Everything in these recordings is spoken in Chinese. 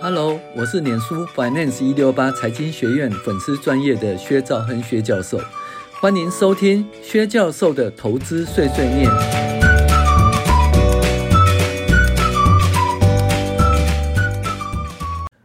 Hello，我是脸书 Finance 一六八财经学院粉丝专业的薛兆亨薛教授，欢迎收听薛教授的投资碎碎念。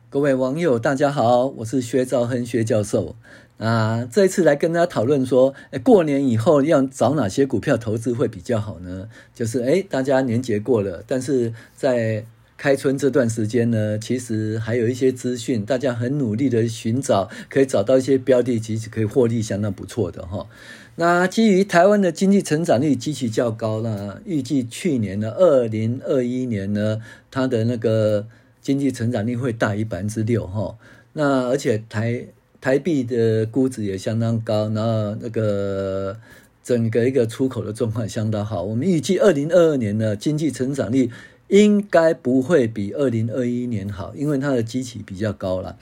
各位网友，大家好，我是薛兆亨薛教授。啊，这一次来跟大家讨论说，诶，过年以后要找哪些股票投资会比较好呢？就是诶，大家年节过了，但是在开春这段时间呢，其实还有一些资讯，大家很努力的寻找，可以找到一些标的，其实可以获利相当不错的哈。那基于台湾的经济成长率极其较高呢，预计去年呢，二零二一年呢，它的那个经济成长率会大于百分之六哈。那而且台台币的估值也相当高，然后那个整个一个出口的状况相当好。我们预计二零二二年呢，经济成长率。应该不会比二零二一年好，因为它的基期比较高了。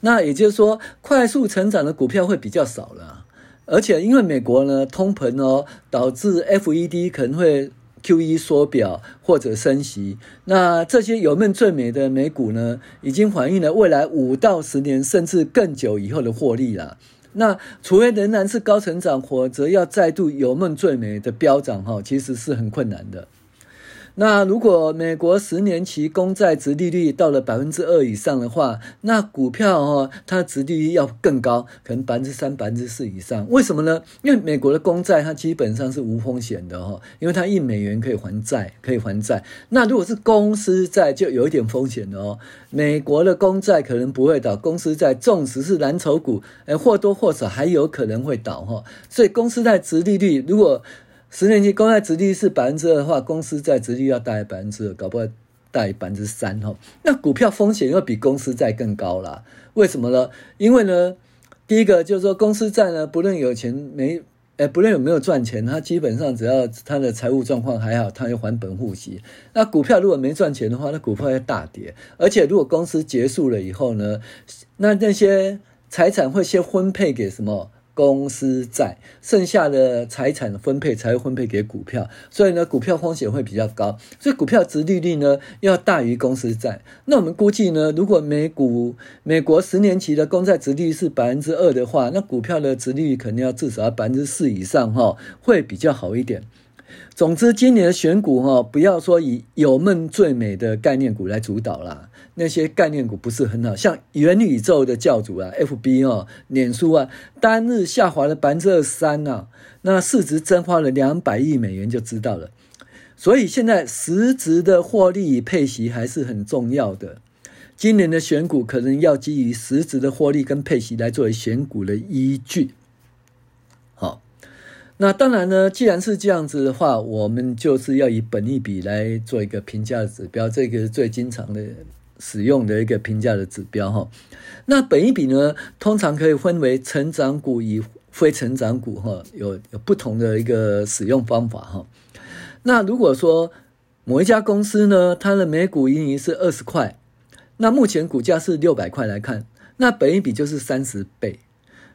那也就是说，快速成长的股票会比较少了。而且，因为美国呢通膨哦，导致 FED 可能会 QE 缩表或者升息。那这些有梦最美的美股呢，已经反映了未来五到十年甚至更久以后的获利了。那除非仍然是高成长，或者要再度有梦最美的飙涨哈，其实是很困难的。那如果美国十年期公债殖利率到了百分之二以上的话，那股票哦，它的殖利率要更高，可能百分之三、百分之四以上。为什么呢？因为美国的公债它基本上是无风险的哈，因为它一美元可以还债，可以还债。那如果是公司债，就有一点风险的哦。美国的公债可能不会倒，公司债纵使是蓝筹股，哎，或多或少还有可能会倒哈。所以公司债殖利率如果十年期公债殖利率是百分之二的话，公司债殖利率要大于百分之二，搞不好大于百分之三哈。那股票风险要比公司债更高啦。为什么呢？因为呢，第一个就是说公司债呢，不论有钱没，哎，不论有没有赚钱，它基本上只要它的财务状况还好，它要还本付息。那股票如果没赚钱的话，那股票要大跌。而且如果公司结束了以后呢，那那些财产会先分配给什么？公司债剩下的财产分配才会分配给股票，所以呢，股票风险会比较高，所以股票值利率呢要大于公司债。那我们估计呢，如果美股美国十年期的公债殖利率是百分之二的话，那股票的值利率肯定要至少要百分之四以上哈，会比较好一点。总之，今年的选股哈，不要说以有梦最美的概念股来主导啦。那些概念股不是很好，像元宇宙的教主啊，FB 哦，脸书啊，单日下滑了百分之二十三呐，那市值蒸发了两百亿美元，就知道了。所以现在实质的获利与配息还是很重要的。今年的选股可能要基于实质的获利跟配息来作为选股的依据。好，那当然呢，既然是这样子的话，我们就是要以本利比来做一个评价指标，这个是最经常的。使用的一个评价的指标哈，那本一比呢，通常可以分为成长股与非成长股哈，有有不同的一个使用方法哈。那如果说某一家公司呢，它的每股盈余是二十块，那目前股价是六百块来看，那本一比就是三十倍。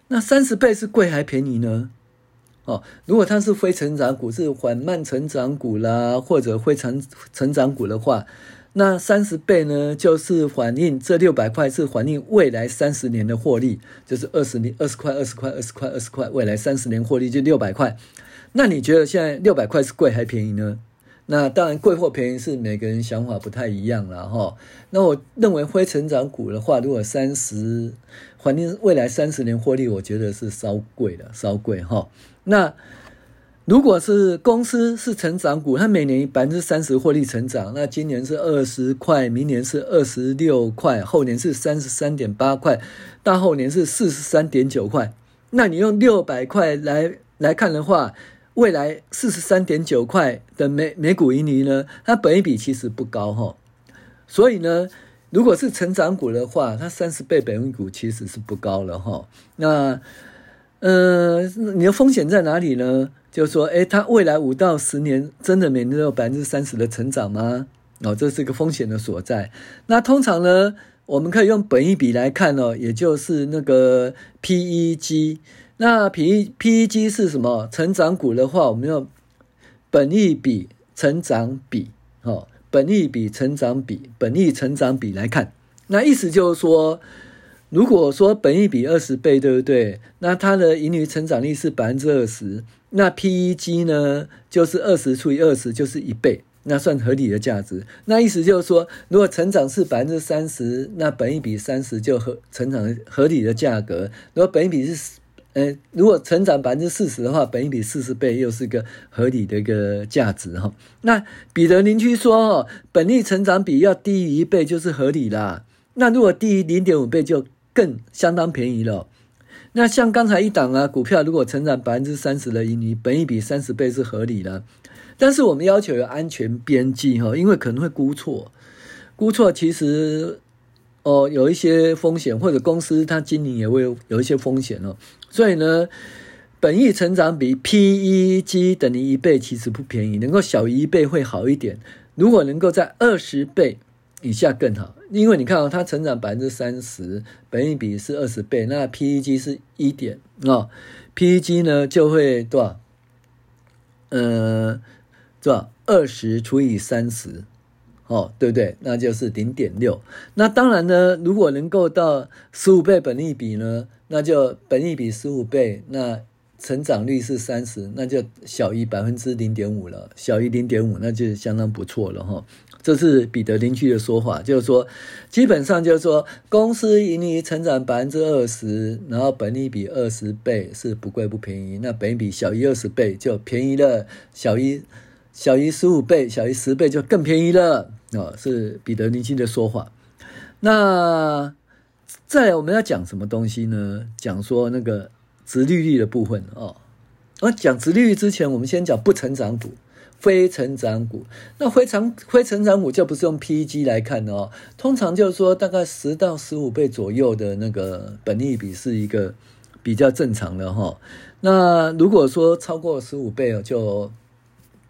那三十倍是贵还便宜呢？哦，如果它是非成长股，是缓慢成长股啦，或者非成成长股的话。那三十倍呢，就是反映这六百块是反映未来三十年的获利，就是二十年二十块二十块二十块二十块，未来三十年获利就六百块。那你觉得现在六百块是贵还便宜呢？那当然贵或便宜是每个人想法不太一样了哈。那我认为非成长股的话，如果三十反映未来三十年获利，我觉得是稍贵的，稍贵哈。那。如果是公司是成长股，它每年百分之三十获利成长，那今年是二十块，明年是二十六块，后年是三十三点八块，大后年是四十三点九块。那你用六百块来来看的话，未来四十三点九块的每每股盈余呢，它本益比其实不高哈。所以呢，如果是成长股的话，它三十倍本益股其实是不高了哈。那呃，你的风险在哪里呢？就是说，诶，它未来五到十年真的每年都有百分之三十的成长吗？哦，这是一个风险的所在。那通常呢，我们可以用本益比来看哦，也就是那个 PEG。那 P PEG 是什么？成长股的话，我们用本益比成长比，哦，本益比成长比，本益成长比来看。那意思就是说，如果说本益比二十倍，对不对？那它的盈余成长率是百分之二十，那 PEG 呢，就是二十除以二十就是一倍，那算合理的价值。那意思就是说，如果成长是百分之三十，那本益比三十就合成长合理的价格。如果本益比是呃，如果成长百分之四十的话，本益比四十倍又是个合理的一个价值哈。那彼得林居说哦，本利成长比要低于一倍就是合理啦。那如果低于零点五倍就更相当便宜了。那像刚才一档啊，股票如果成长百分之三十的盈余，本益比三十倍是合理的。但是我们要求有安全边际哈，因为可能会估错，估错其实哦有一些风险，或者公司它经营也会有一些风险哦。所以呢，本益成长比 PEG 等于一倍其实不便宜，能够小于一倍会好一点。如果能够在二十倍以下更好。因为你看啊、哦，它成长百分之三十，本益比是二十倍，那 PEG 是一点啊，PEG 呢就会多少？呃，多少？二十除以三十，哦，对不对？那就是零点六。那当然呢，如果能够到十五倍本益比呢，那就本益比十五倍，那成长率是三十，那就小于百分之零点五了，小于零点五，那就相当不错了哈。这是彼得林区的说法，就是说，基本上就是说，公司盈利成长百分之二十，然后本利比二十倍是不贵不便宜。那本益比小于二十倍就便宜了，小于小于十五倍、小于十倍就更便宜了。哦，是彼得林区的说法。那再来我们要讲什么东西呢？讲说那个殖利率的部分哦。而讲殖利率之前，我们先讲不成长股。非成长股，那非成非成长股就不是用 PEG 来看的哦，通常就是说大概十到十五倍左右的那个本利比是一个比较正常的哈。那如果说超过十五倍哦，就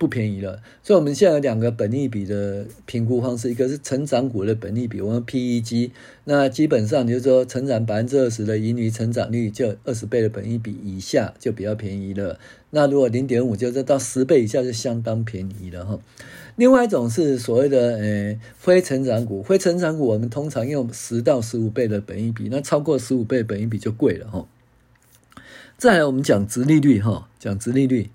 不便宜了，所以我们现在有两个本益比的评估方式，一个是成长股的本益比，我们 PEG，那基本上就是说成长百分之二十的盈余成长率，就二十倍的本益比以下就比较便宜了。那如果零点五，就是到十倍以下就相当便宜了哈。另外一种是所谓的呃非成长股，非成长股我们通常用十到十五倍的本益比，那超过十五倍本益比就贵了哈。再来我们讲殖利率哈，讲殖利率。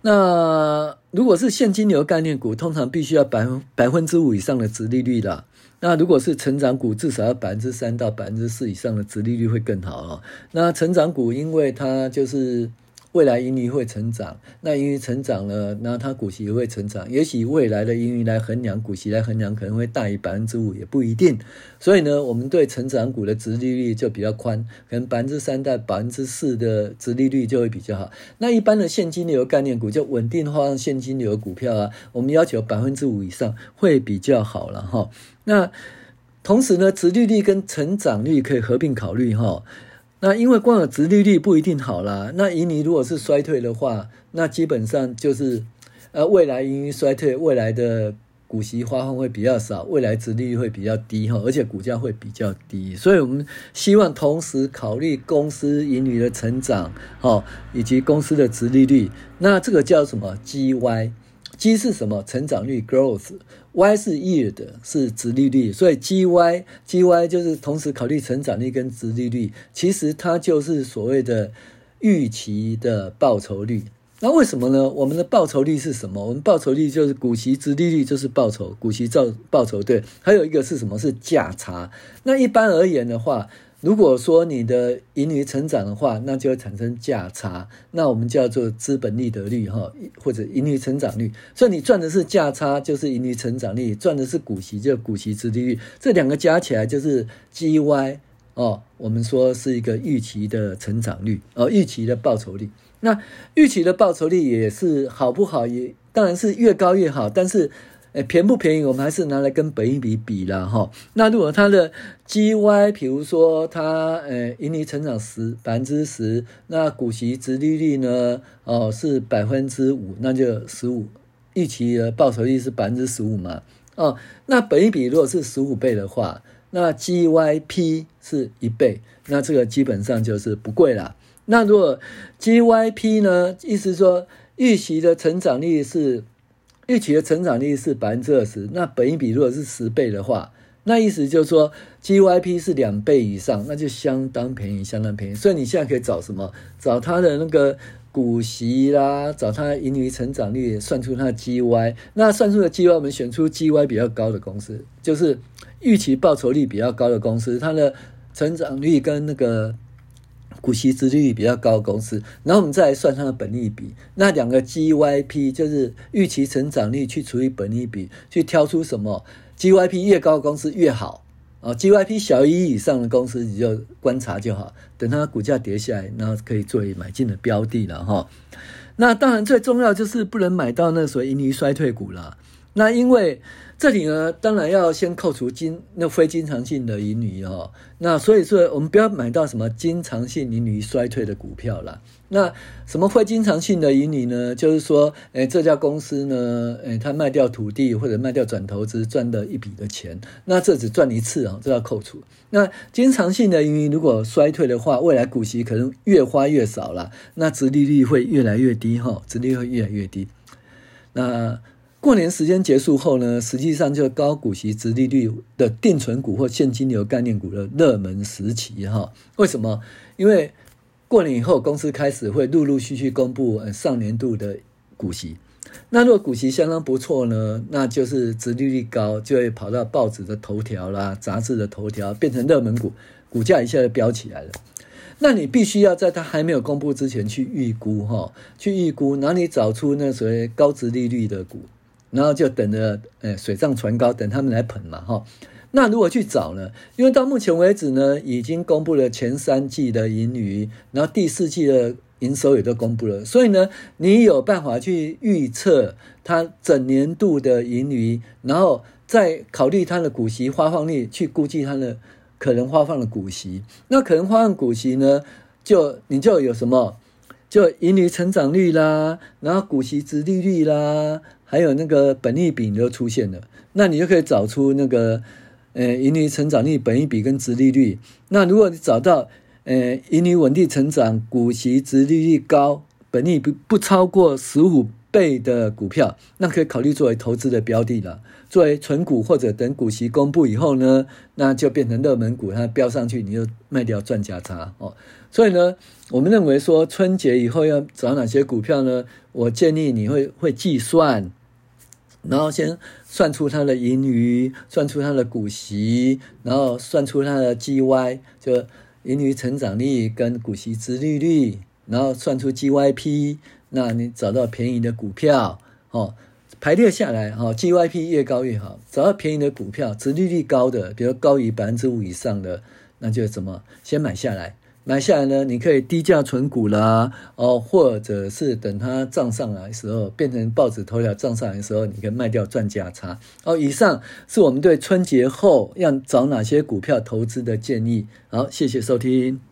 那如果是现金流概念股，通常必须要百分百分之五以上的值利率啦。那如果是成长股，至少要百分之三到百分之四以上的值利率会更好哦。那成长股，因为它就是。未来盈利会成长，那盈利成长了，那它股息也会成长。也许未来的盈利来衡量，股息来衡量，可能会大于百分之五，也不一定。所以呢，我们对成长股的殖利率就比较宽，可能百分之三到百分之四的殖利率就会比较好。那一般的现金流概念股，就稳定化现金流股票啊，我们要求百分之五以上会比较好了哈。那同时呢，殖利率跟成长率可以合并考虑哈。那因为光有殖利率不一定好啦，那盈余如果是衰退的话，那基本上就是，呃，未来盈余衰退，未来的股息发放会比较少，未来殖利率会比较低哈，而且股价会比较低，所以我们希望同时考虑公司盈余的成长，哈，以及公司的殖利率，那这个叫什么？GY。G 是什么？成长率 （growth），Y 是 yield，是殖利率。所以 GY GY 就是同时考虑成长率跟殖利率，其实它就是所谓的预期的报酬率。那为什么呢？我们的报酬率是什么？我们报酬率就是股息殖利率就是报酬，股息造报酬对。还有一个是什么？是价差。那一般而言的话。如果说你的盈余成长的话，那就会产生价差，那我们叫做资本利得率哈，或者盈余成长率。所以你赚的是价差，就是盈余成长率；赚的是股息，就是股息之利率。这两个加起来就是 GY 哦，我们说是一个预期的成长率哦，预期的报酬率。那预期的报酬率也是好不好？也当然是越高越好，但是。便不便宜？我们还是拿来跟本一比比啦，哈。那如果它的 GY，比如说它呃盈利成长十百分之十，那股息殖利率呢？哦，是百分之五，那就十五。预期的报酬率是百分之十五嘛？哦，那本一比如果是十五倍的话，那 GYP 是一倍，那这个基本上就是不贵啦。那如果 GYP 呢？意思说预期的成长率是。预期的成长率是百分之二十，那本益比如果是十倍的话，那意思就是说，GYP 是两倍以上，那就相当便宜，相当便宜。所以你现在可以找什么？找它的那个股息啦，找它盈余成长率，算出它的 GY。那算出的 GY，我们选出 GY 比较高的公司，就是预期报酬率比较高的公司，它的成长率跟那个股息殖利率比较高的公司。然后我们再来算它的本利比。那两个 GYP 就是预期成长率去除以本利比，去挑出什么？GYP 越高的公司越好啊，GYP 小于一以上的公司你就观察就好，等它股价跌下来，然后可以作为买进的标的了哈。那当然最重要就是不能买到那所谓盈余衰退股了。那因为这里呢，当然要先扣除经那非经常性的盈余哦。那所以说，我们不要买到什么经常性盈余衰退的股票啦。那什么非经常性的盈余呢？就是说，诶，这家公司呢，诶，它卖掉土地或者卖掉转投资赚了一笔的钱，那这只赚一次啊，这要扣除。那经常性的盈余如果衰退的话，未来股息可能越花越少了，那殖利率会越来越低哈，殖利率会越来越低。那。过年时间结束后呢，实际上就是高股息、殖利率的定存股或现金流概念股的热门时期哈。为什么？因为过年以后，公司开始会陆陆续续公布上年度的股息。那如果股息相当不错呢，那就是殖利率高，就会跑到报纸的头条啦、杂志的头条，变成热门股，股价一下就飙起来了。那你必须要在它还没有公布之前去预估哈，去预估，然后你找出那所谓高殖利率的股。然后就等着，呃，水涨船高，等他们来捧嘛，哈。那如果去找呢？因为到目前为止呢，已经公布了前三季的盈余，然后第四季的营收也都公布了，所以呢，你有办法去预测它整年度的盈余，然后再考虑它的股息发放率，去估计它的可能发放的股息。那可能发放股息呢，就你就有什么？就盈余成长率啦，然后股息殖利率啦。还有那个本利比都出现了，那你就可以找出那个呃盈利成长率、本利比跟殖利率。那如果你找到呃盈利稳定成长、股息殖利率高、本益比不超过十五倍的股票，那可以考虑作为投资的标的了。作为存股或者等股息公布以后呢，那就变成热门股，它飙上去你就卖掉赚价差哦。所以呢，我们认为说春节以后要找哪些股票呢？我建议你会会计算。然后先算出它的盈余，算出它的股息，然后算出它的 GY，就盈余成长率跟股息殖利率，然后算出 GYP，那你找到便宜的股票，哦，排列下来，哈，GYP 越高越好，找到便宜的股票，殖利率高的，比如高于百分之五以上的，那就怎么先买下来。买下来呢，你可以低价存股啦，哦，或者是等它涨上来的时候，变成报纸头条涨上来的时候，你可以卖掉赚价差。哦，以上是我们对春节后要找哪些股票投资的建议。好，谢谢收听。